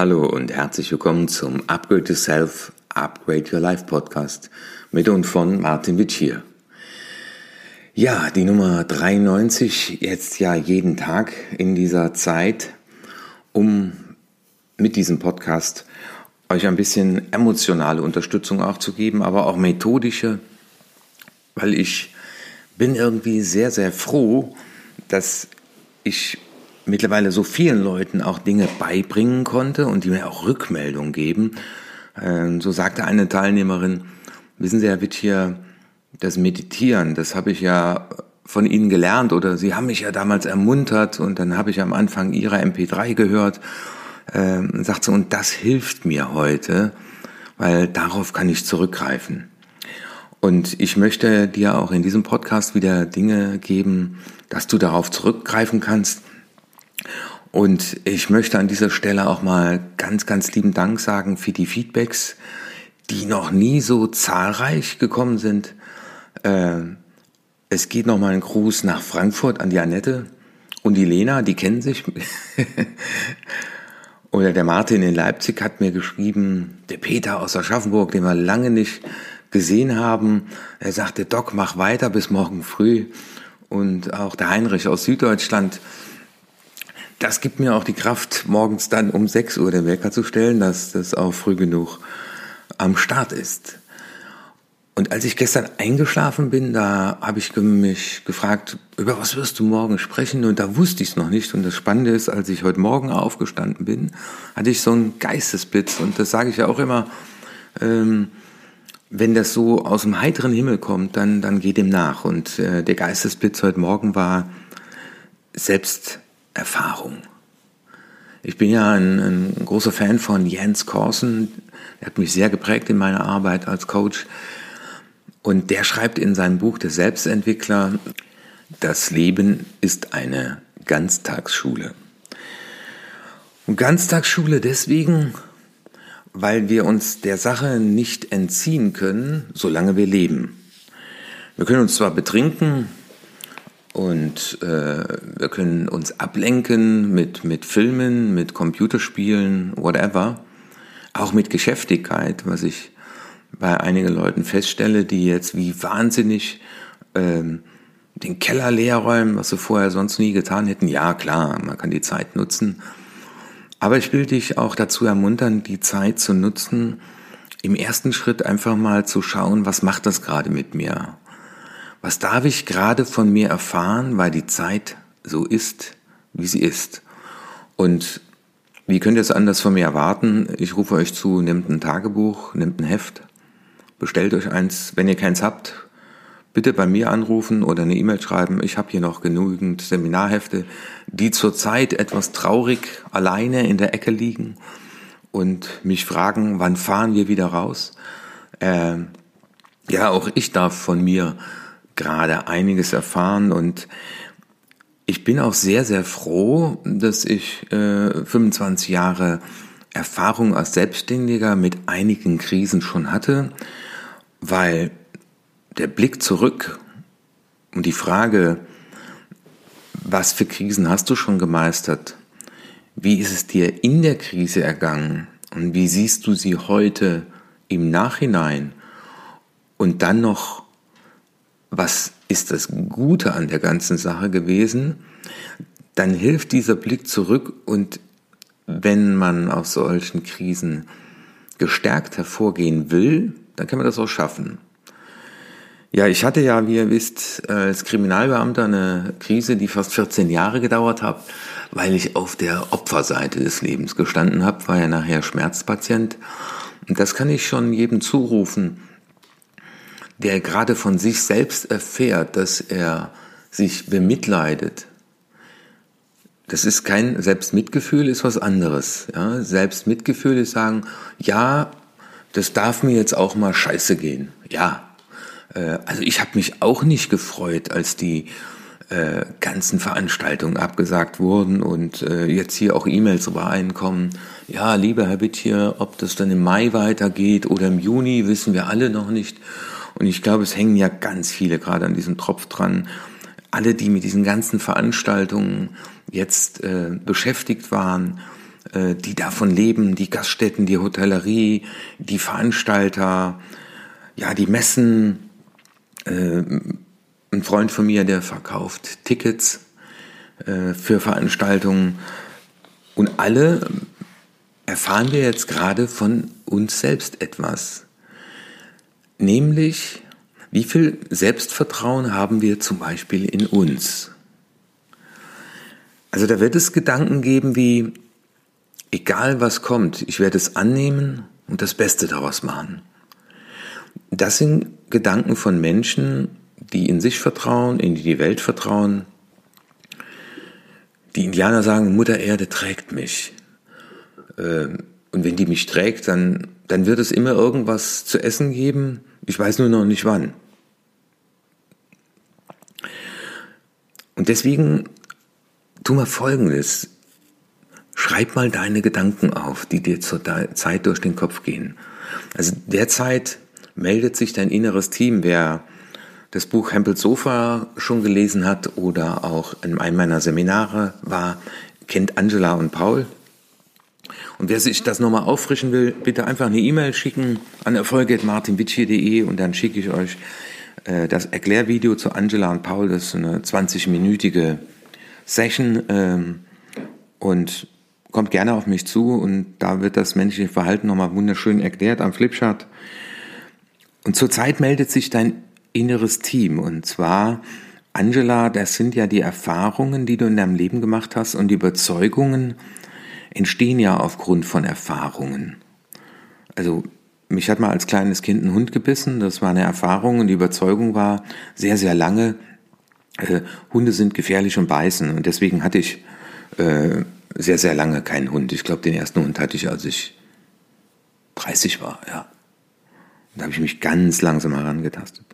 Hallo und herzlich willkommen zum Upgrade Yourself, Upgrade Your Life Podcast mit und von Martin Witsch hier. Ja, die Nummer 93, jetzt ja jeden Tag in dieser Zeit, um mit diesem Podcast euch ein bisschen emotionale Unterstützung auch zu geben, aber auch methodische, weil ich bin irgendwie sehr, sehr froh, dass ich mittlerweile so vielen Leuten auch Dinge beibringen konnte und die mir auch Rückmeldung geben. Ähm, so sagte eine Teilnehmerin, wissen Sie, Herr Witt, hier, das Meditieren, das habe ich ja von Ihnen gelernt oder Sie haben mich ja damals ermuntert und dann habe ich am Anfang Ihrer MP3 gehört, ähm, sagt sie, und das hilft mir heute, weil darauf kann ich zurückgreifen. Und ich möchte dir auch in diesem Podcast wieder Dinge geben, dass du darauf zurückgreifen kannst, und ich möchte an dieser Stelle auch mal ganz, ganz lieben Dank sagen für die Feedbacks, die noch nie so zahlreich gekommen sind. Ähm, es geht nochmal ein Gruß nach Frankfurt an die Annette und die Lena, die kennen sich. Oder der Martin in Leipzig hat mir geschrieben, der Peter aus Aschaffenburg, den wir lange nicht gesehen haben. Er sagte, Doc, mach weiter bis morgen früh. Und auch der Heinrich aus Süddeutschland, das gibt mir auch die Kraft, morgens dann um 6 Uhr den Wecker zu stellen, dass das auch früh genug am Start ist. Und als ich gestern eingeschlafen bin, da habe ich mich gefragt, über was wirst du morgen sprechen? Und da wusste ich es noch nicht. Und das Spannende ist, als ich heute Morgen aufgestanden bin, hatte ich so einen Geistesblitz. Und das sage ich ja auch immer, ähm, wenn das so aus dem heiteren Himmel kommt, dann, dann geht dem nach. Und äh, der Geistesblitz heute Morgen war selbst Erfahrung. Ich bin ja ein, ein, großer Fan von Jens Korsen. Der hat mich sehr geprägt in meiner Arbeit als Coach. Und der schreibt in seinem Buch Der Selbstentwickler, das Leben ist eine Ganztagsschule. Und Ganztagsschule deswegen, weil wir uns der Sache nicht entziehen können, solange wir leben. Wir können uns zwar betrinken, und äh, wir können uns ablenken mit, mit Filmen, mit Computerspielen, whatever. Auch mit Geschäftigkeit, was ich bei einigen Leuten feststelle, die jetzt wie wahnsinnig ähm, den Keller leer räumen, was sie vorher sonst nie getan hätten. Ja, klar, man kann die Zeit nutzen. Aber ich will dich auch dazu ermuntern, die Zeit zu nutzen, im ersten Schritt einfach mal zu schauen, was macht das gerade mit mir? Was darf ich gerade von mir erfahren, weil die Zeit so ist, wie sie ist? Und wie könnt ihr es anders von mir erwarten? Ich rufe euch zu, nehmt ein Tagebuch, nehmt ein Heft, bestellt euch eins. Wenn ihr keins habt, bitte bei mir anrufen oder eine E-Mail schreiben. Ich habe hier noch genügend Seminarhefte, die zurzeit etwas traurig alleine in der Ecke liegen und mich fragen, wann fahren wir wieder raus? Äh, ja, auch ich darf von mir gerade einiges erfahren und ich bin auch sehr, sehr froh, dass ich äh, 25 Jahre Erfahrung als Selbstständiger mit einigen Krisen schon hatte, weil der Blick zurück und die Frage, was für Krisen hast du schon gemeistert? Wie ist es dir in der Krise ergangen? Und wie siehst du sie heute im Nachhinein? Und dann noch was ist das Gute an der ganzen Sache gewesen, dann hilft dieser Blick zurück und wenn man aus solchen Krisen gestärkt hervorgehen will, dann kann man das auch schaffen. Ja, ich hatte ja, wie ihr wisst, als Kriminalbeamter eine Krise, die fast 14 Jahre gedauert hat, weil ich auf der Opferseite des Lebens gestanden habe, war ja nachher Schmerzpatient. Und das kann ich schon jedem zurufen, der gerade von sich selbst erfährt, dass er sich bemitleidet, das ist kein Selbstmitgefühl, ist was anderes. Ja? Selbstmitgefühl ist sagen, ja, das darf mir jetzt auch mal scheiße gehen. Ja, äh, also ich habe mich auch nicht gefreut, als die äh, ganzen Veranstaltungen abgesagt wurden und äh, jetzt hier auch E-Mails reinkommen. Ja, lieber Herr Bitt hier, ob das dann im Mai weitergeht oder im Juni, wissen wir alle noch nicht. Und ich glaube, es hängen ja ganz viele gerade an diesem Tropf dran. Alle, die mit diesen ganzen Veranstaltungen jetzt äh, beschäftigt waren, äh, die davon leben, die Gaststätten, die Hotellerie, die Veranstalter, ja, die Messen. Äh, ein Freund von mir, der verkauft Tickets äh, für Veranstaltungen. Und alle erfahren wir jetzt gerade von uns selbst etwas. Nämlich, wie viel Selbstvertrauen haben wir zum Beispiel in uns? Also da wird es Gedanken geben wie, egal was kommt, ich werde es annehmen und das Beste daraus machen. Das sind Gedanken von Menschen, die in sich vertrauen, in die Welt vertrauen. Die Indianer sagen, Mutter Erde trägt mich. Und wenn die mich trägt, dann, dann wird es immer irgendwas zu essen geben. Ich weiß nur noch nicht wann. Und deswegen tu mal Folgendes. Schreib mal deine Gedanken auf, die dir zur Zeit durch den Kopf gehen. Also derzeit meldet sich dein inneres Team, wer das Buch Hempels Sofa schon gelesen hat oder auch in einem meiner Seminare war, kennt Angela und Paul. Und wer sich das nochmal auffrischen will, bitte einfach eine E-Mail schicken an erfolge.martinwitschier.de und dann schicke ich euch äh, das Erklärvideo zu Angela und Paul. Das ist eine 20-minütige Session ähm, und kommt gerne auf mich zu und da wird das menschliche Verhalten nochmal wunderschön erklärt am Flipchart. Und zurzeit meldet sich dein inneres Team und zwar Angela, das sind ja die Erfahrungen, die du in deinem Leben gemacht hast und die Überzeugungen entstehen ja aufgrund von Erfahrungen. Also mich hat mal als kleines Kind ein Hund gebissen, das war eine Erfahrung und die Überzeugung war sehr, sehr lange, äh, Hunde sind gefährlich und beißen. Und deswegen hatte ich äh, sehr, sehr lange keinen Hund. Ich glaube, den ersten Hund hatte ich, als ich 30 war, ja. Da habe ich mich ganz langsam herangetastet.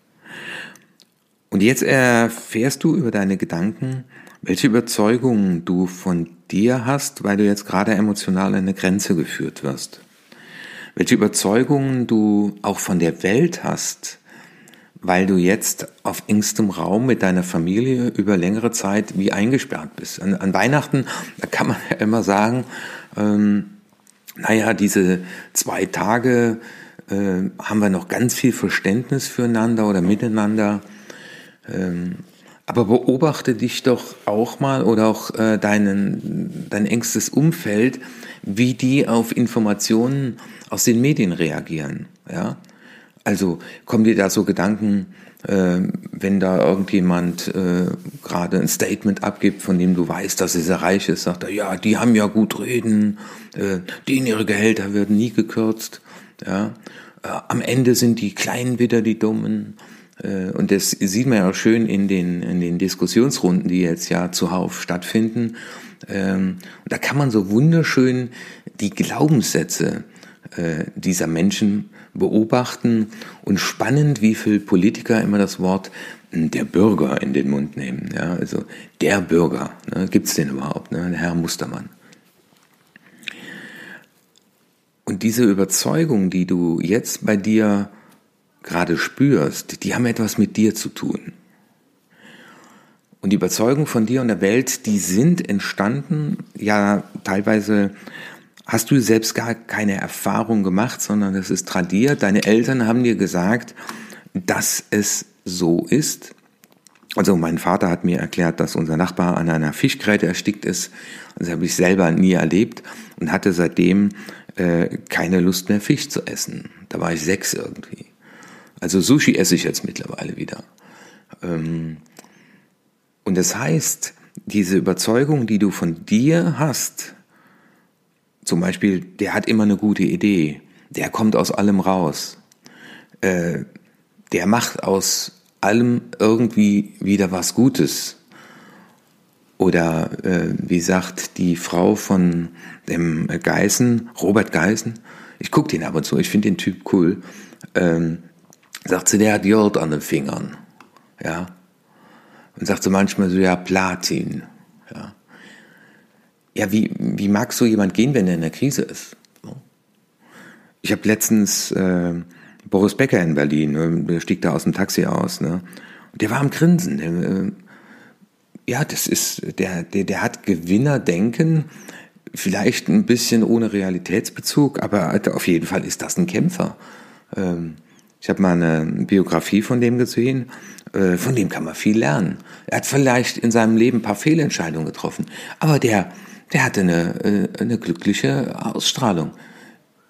Und jetzt erfährst du über deine Gedanken, welche Überzeugungen du von dir hast, weil du jetzt gerade emotional an eine Grenze geführt wirst. Welche Überzeugungen du auch von der Welt hast, weil du jetzt auf engstem Raum mit deiner Familie über längere Zeit wie eingesperrt bist. An, an Weihnachten, da kann man ja immer sagen, ähm, naja, diese zwei Tage äh, haben wir noch ganz viel Verständnis füreinander oder miteinander. Ähm, aber beobachte dich doch auch mal oder auch äh, deinen, dein engstes Umfeld, wie die auf Informationen aus den Medien reagieren. Ja? Also kommen dir da so Gedanken, äh, wenn da irgendjemand äh, gerade ein Statement abgibt, von dem du weißt, dass er sehr reich ist, sagt er, ja, die haben ja gut reden, äh, denen ihre Gehälter werden nie gekürzt. Ja? Äh, am Ende sind die Kleinen wieder die Dummen. Äh, und das sieht man ja auch schön in den, in den Diskussionsrunden, die jetzt ja zuhauf stattfinden. Ähm, da kann man so wunderschön die Glaubenssätze äh, dieser Menschen beobachten und spannend, wie viel Politiker immer das Wort hm, der Bürger in den Mund nehmen. Ja, also der Bürger, ne, gibt es den überhaupt, ne, Herr Mustermann. Und diese Überzeugung, die du jetzt bei dir gerade spürst, die haben etwas mit dir zu tun. Und die Überzeugung von dir und der Welt, die sind entstanden, ja teilweise hast du selbst gar keine Erfahrung gemacht, sondern es ist tradiert. Deine Eltern haben dir gesagt, dass es so ist. Also mein Vater hat mir erklärt, dass unser Nachbar an einer Fischgräte erstickt ist. Das habe ich selber nie erlebt und hatte seitdem äh, keine Lust mehr Fisch zu essen. Da war ich sechs irgendwie. Also Sushi esse ich jetzt mittlerweile wieder. Ähm, und das heißt, diese Überzeugung, die du von dir hast, zum Beispiel, der hat immer eine gute Idee. Der kommt aus allem raus. Äh, der macht aus allem irgendwie wieder was Gutes. Oder äh, wie sagt die Frau von dem Geißen, Robert Geißen, ich gucke den ab und zu, ich finde den Typ cool, ähm, sagt sie, der hat Jod an den Fingern. Ja. Und sagt sie manchmal so, ja, Platin. Ja ja, wie, wie mag so jemand gehen, wenn er in der Krise ist? Ich habe letztens äh, Boris Becker in Berlin, ne, der stieg da aus dem Taxi aus, ne? Und der war am Grinsen. Der, äh, ja, das ist, der, der, der hat Gewinnerdenken. vielleicht ein bisschen ohne Realitätsbezug, aber auf jeden Fall ist das ein Kämpfer. Ähm, ich habe mal eine Biografie von dem gesehen, äh, von dem kann man viel lernen. Er hat vielleicht in seinem Leben ein paar Fehlentscheidungen getroffen, aber der, der hatte eine, äh, eine glückliche Ausstrahlung.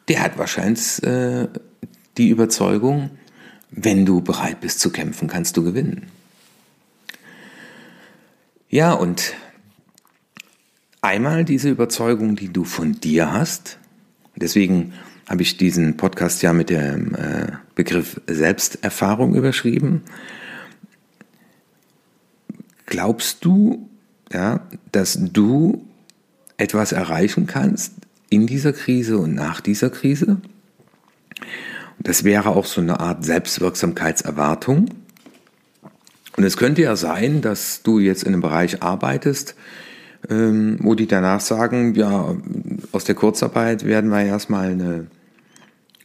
Der hat wahrscheinlich äh, die Überzeugung, wenn du bereit bist zu kämpfen, kannst du gewinnen. Ja, und einmal diese Überzeugung, die du von dir hast, deswegen habe ich diesen Podcast ja mit dem äh, Begriff Selbsterfahrung überschrieben. Glaubst du, ja, dass du etwas erreichen kannst in dieser Krise und nach dieser Krise? Das wäre auch so eine Art Selbstwirksamkeitserwartung. Und es könnte ja sein, dass du jetzt in einem Bereich arbeitest, ähm, wo die danach sagen, ja, aus der Kurzarbeit werden wir erstmal eine,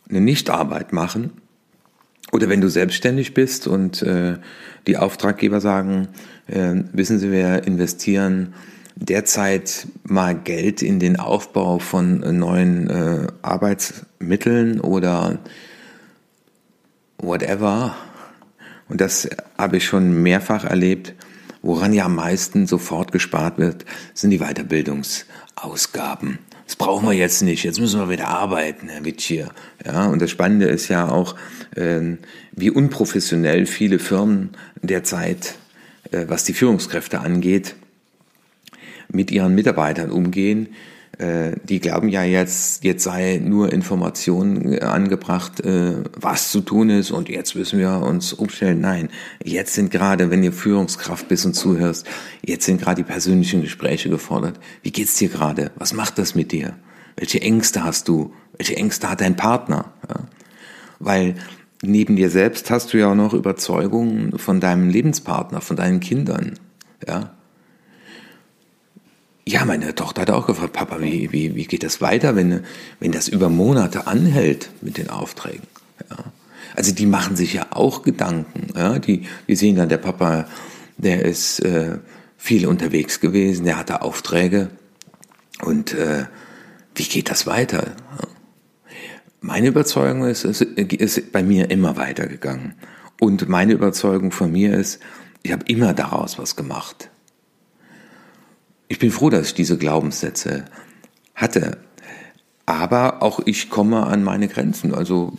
eine Nichtarbeit machen. Oder wenn du selbstständig bist und äh, die Auftraggeber sagen, äh, wissen Sie, wir investieren derzeit mal Geld in den Aufbau von neuen äh, Arbeitsmitteln oder whatever. Und das habe ich schon mehrfach erlebt. Woran ja am meisten sofort gespart wird, sind die Weiterbildungsausgaben. Das brauchen wir jetzt nicht. Jetzt müssen wir wieder arbeiten, Herr Witsch Ja, und das Spannende ist ja auch, äh, wie unprofessionell viele Firmen derzeit, äh, was die Führungskräfte angeht, mit ihren Mitarbeitern umgehen die glauben ja jetzt, jetzt sei nur Information äh, angebracht, äh, was zu tun ist und jetzt müssen wir uns umstellen. Nein, jetzt sind gerade, wenn ihr Führungskraft bist und zuhörst, jetzt sind gerade die persönlichen Gespräche gefordert. Wie geht's dir gerade? Was macht das mit dir? Welche Ängste hast du? Welche Ängste hat dein Partner? Ja? Weil neben dir selbst hast du ja auch noch Überzeugungen von deinem Lebenspartner, von deinen Kindern. Ja, ja, meine Tochter hat auch gefragt, Papa, wie, wie, wie geht das weiter, wenn, wenn das über Monate anhält mit den Aufträgen? Ja. Also die machen sich ja auch Gedanken. Ja. Die, die sehen dann, der Papa, der ist äh, viel unterwegs gewesen, der hatte Aufträge. Und äh, wie geht das weiter? Ja. Meine Überzeugung ist, es ist bei mir immer weitergegangen. Und meine Überzeugung von mir ist, ich habe immer daraus was gemacht. Ich bin froh, dass ich diese Glaubenssätze hatte. Aber auch ich komme an meine Grenzen. Also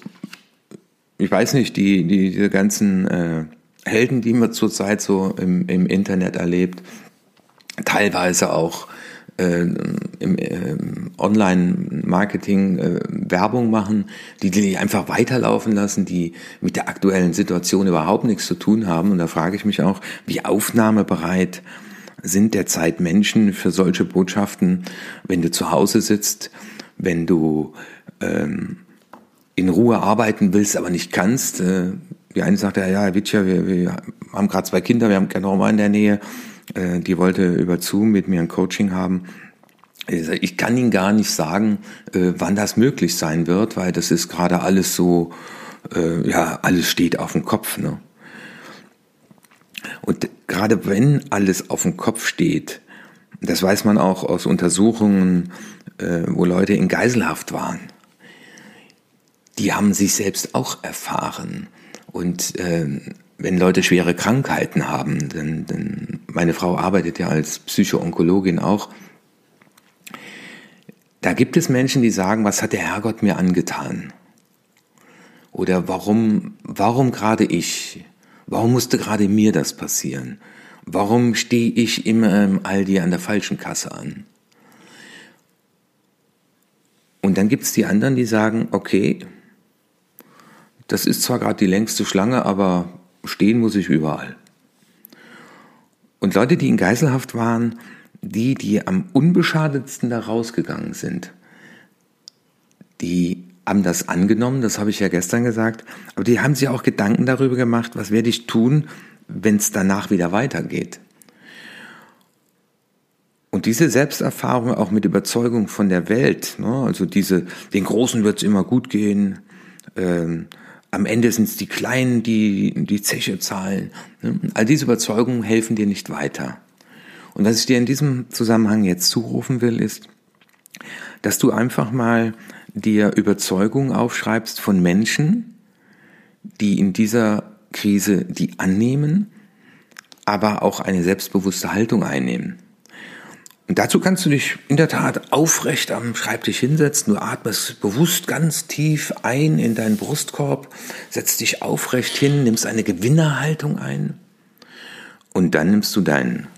ich weiß nicht, die, die diese ganzen äh, Helden, die man zurzeit so im, im Internet erlebt, teilweise auch äh, im äh, Online-Marketing äh, Werbung machen, die die einfach weiterlaufen lassen, die mit der aktuellen Situation überhaupt nichts zu tun haben. Und da frage ich mich auch, wie aufnahmebereit sind derzeit Menschen für solche Botschaften, wenn du zu Hause sitzt, wenn du ähm, in Ruhe arbeiten willst, aber nicht kannst. Äh, die eine sagte, ja, ja, Herr Witscher, wir, wir haben gerade zwei Kinder, wir haben keine Oma in der Nähe, äh, die wollte über Zoom mit mir ein Coaching haben. Ich kann Ihnen gar nicht sagen, äh, wann das möglich sein wird, weil das ist gerade alles so, äh, ja, alles steht auf dem Kopf. Ne? Und gerade wenn alles auf dem Kopf steht, das weiß man auch aus Untersuchungen, äh, wo Leute in Geiselhaft waren, die haben sich selbst auch erfahren. Und äh, wenn Leute schwere Krankheiten haben, denn, denn meine Frau arbeitet ja als Psychoonkologin auch, da gibt es Menschen, die sagen, was hat der Herrgott mir angetan? Oder warum, warum gerade ich? Warum musste gerade mir das passieren? Warum stehe ich immer im Aldi an der falschen Kasse an? Und dann gibt es die anderen, die sagen, okay, das ist zwar gerade die längste Schlange, aber stehen muss ich überall. Und Leute, die in Geiselhaft waren, die, die am unbeschadetsten da rausgegangen sind, die haben das angenommen, das habe ich ja gestern gesagt, aber die haben sich auch Gedanken darüber gemacht, was werde ich tun, wenn es danach wieder weitergeht. Und diese Selbsterfahrung auch mit Überzeugung von der Welt, ne, also diese, den Großen wird es immer gut gehen, ähm, am Ende sind es die Kleinen, die die Zeche zahlen. Ne? All diese Überzeugungen helfen dir nicht weiter. Und was ich dir in diesem Zusammenhang jetzt zurufen will, ist, dass du einfach mal dir Überzeugungen aufschreibst von Menschen, die in dieser Krise die annehmen, aber auch eine selbstbewusste Haltung einnehmen. Und dazu kannst du dich in der Tat aufrecht am Schreibtisch hinsetzen. Du atmest bewusst ganz tief ein in deinen Brustkorb, setzt dich aufrecht hin, nimmst eine Gewinnerhaltung ein und dann nimmst du deinen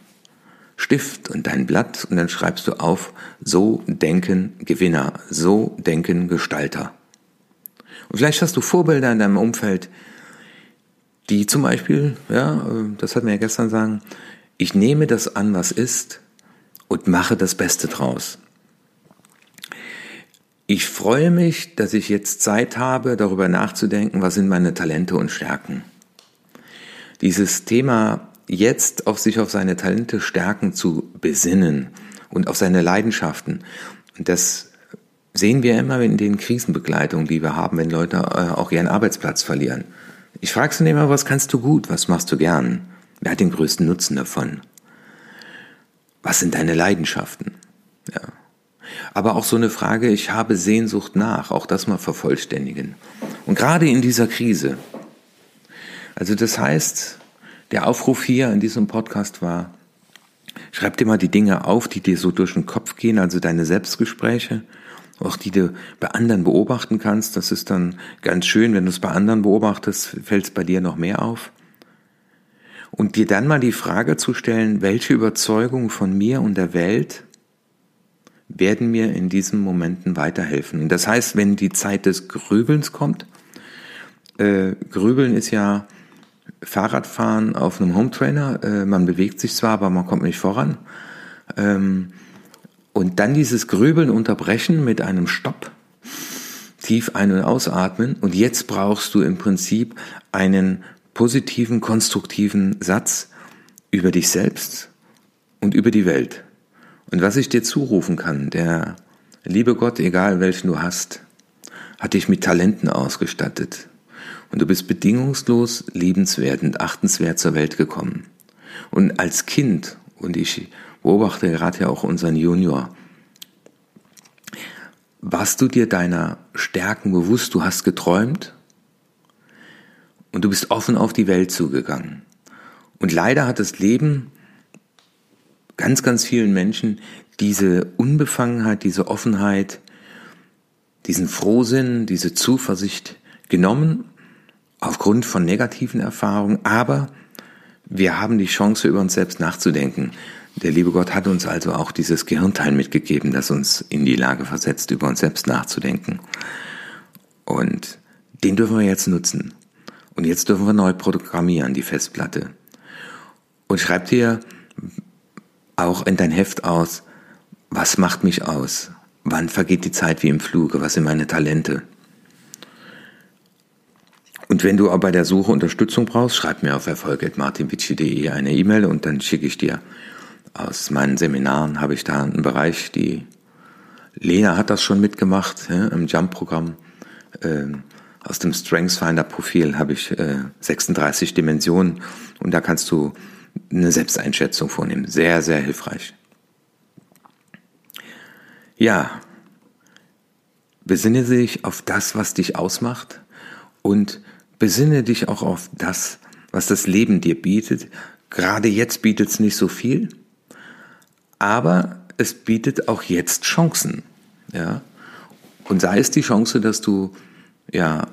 Stift und dein Blatt und dann schreibst du auf, so denken Gewinner, so denken Gestalter. Und vielleicht hast du Vorbilder in deinem Umfeld, die zum Beispiel, ja, das hat mir ja gestern sagen, ich nehme das an, was ist und mache das Beste draus. Ich freue mich, dass ich jetzt Zeit habe, darüber nachzudenken, was sind meine Talente und Stärken. Dieses Thema jetzt auf sich auf seine Talente, Stärken zu besinnen und auf seine Leidenschaften. Und das sehen wir immer in den Krisenbegleitungen, die wir haben, wenn Leute äh, auch ihren Arbeitsplatz verlieren. Ich frage sie immer, was kannst du gut, was machst du gern? Wer hat den größten Nutzen davon? Was sind deine Leidenschaften? Ja. Aber auch so eine Frage, ich habe Sehnsucht nach, auch das mal vervollständigen. Und gerade in dieser Krise. Also das heißt, der Aufruf hier in diesem Podcast war, schreib dir mal die Dinge auf, die dir so durch den Kopf gehen, also deine Selbstgespräche, auch die du bei anderen beobachten kannst. Das ist dann ganz schön, wenn du es bei anderen beobachtest, fällt es bei dir noch mehr auf und dir dann mal die Frage zu stellen, welche Überzeugungen von mir und der Welt werden mir in diesen Momenten weiterhelfen. Und das heißt, wenn die Zeit des Grübelns kommt, äh, Grübeln ist ja Fahrradfahren auf einem Hometrainer, äh, man bewegt sich zwar, aber man kommt nicht voran. Ähm, und dann dieses Grübeln unterbrechen mit einem Stopp, tief ein- und ausatmen. Und jetzt brauchst du im Prinzip einen positiven, konstruktiven Satz über dich selbst und über die Welt. Und was ich dir zurufen kann, der liebe Gott, egal welchen du hast, hat dich mit Talenten ausgestattet. Und du bist bedingungslos liebenswert und achtenswert zur Welt gekommen. Und als Kind, und ich beobachte gerade ja auch unseren Junior, warst du dir deiner Stärken bewusst, du hast geträumt und du bist offen auf die Welt zugegangen. Und leider hat das Leben ganz, ganz vielen Menschen diese Unbefangenheit, diese Offenheit, diesen Frohsinn, diese Zuversicht genommen, aufgrund von negativen Erfahrungen, aber wir haben die Chance, über uns selbst nachzudenken. Der liebe Gott hat uns also auch dieses Gehirnteil mitgegeben, das uns in die Lage versetzt, über uns selbst nachzudenken. Und den dürfen wir jetzt nutzen. Und jetzt dürfen wir neu programmieren, die Festplatte. Und schreib dir auch in dein Heft aus, was macht mich aus? Wann vergeht die Zeit wie im Fluge? Was sind meine Talente? Und wenn du auch bei der Suche Unterstützung brauchst, schreib mir auf erfolg.martinvici.de eine E-Mail und dann schicke ich dir aus meinen Seminaren, habe ich da einen Bereich, die Lena hat das schon mitgemacht ja, im Jump-Programm. Ähm, aus dem StrengthsFinder Profil habe ich äh, 36 Dimensionen und da kannst du eine Selbsteinschätzung vornehmen. Sehr, sehr hilfreich. Ja, besinne dich auf das, was dich ausmacht und besinne dich auch auf das, was das Leben dir bietet. Gerade jetzt bietet es nicht so viel, aber es bietet auch jetzt Chancen. Ja? Und sei es die Chance, dass du ja,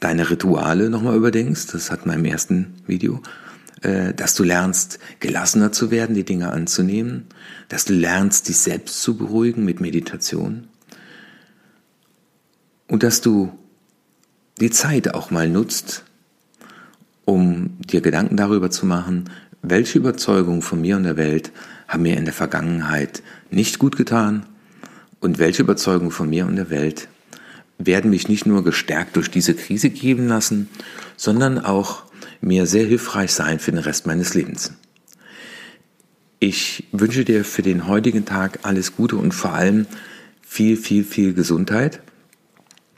deine Rituale nochmal überdenkst, das hat man im ersten Video, äh, dass du lernst, gelassener zu werden, die Dinge anzunehmen, dass du lernst, dich selbst zu beruhigen mit Meditation und dass du die Zeit auch mal nutzt, um dir Gedanken darüber zu machen, welche Überzeugungen von mir und der Welt haben mir in der Vergangenheit nicht gut getan und welche Überzeugungen von mir und der Welt werden mich nicht nur gestärkt durch diese Krise geben lassen, sondern auch mir sehr hilfreich sein für den Rest meines Lebens. Ich wünsche dir für den heutigen Tag alles Gute und vor allem viel, viel, viel Gesundheit.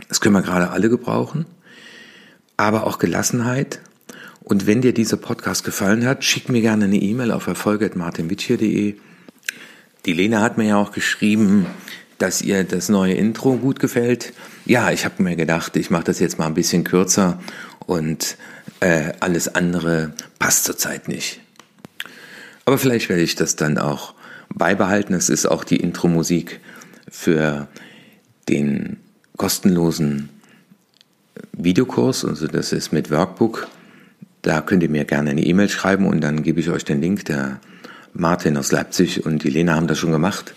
Das können wir gerade alle gebrauchen, aber auch Gelassenheit. Und wenn dir dieser Podcast gefallen hat, schick mir gerne eine E-Mail auf erfolge.martinwitchier.de Die Lena hat mir ja auch geschrieben, dass ihr das neue Intro gut gefällt. Ja, ich habe mir gedacht, ich mache das jetzt mal ein bisschen kürzer und äh, alles andere passt zurzeit nicht. Aber vielleicht werde ich das dann auch beibehalten. Es ist auch die Intro-Musik für den kostenlosen Videokurs, also das ist mit Workbook. Da könnt ihr mir gerne eine E-Mail schreiben und dann gebe ich euch den Link. Der Martin aus Leipzig und die Lena haben das schon gemacht.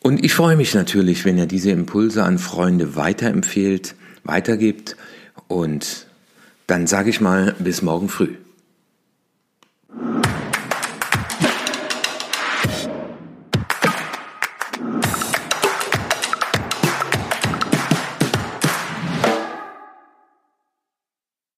Und ich freue mich natürlich, wenn ihr diese Impulse an Freunde weiterempfehlt, weitergibt. Und dann sage ich mal bis morgen früh.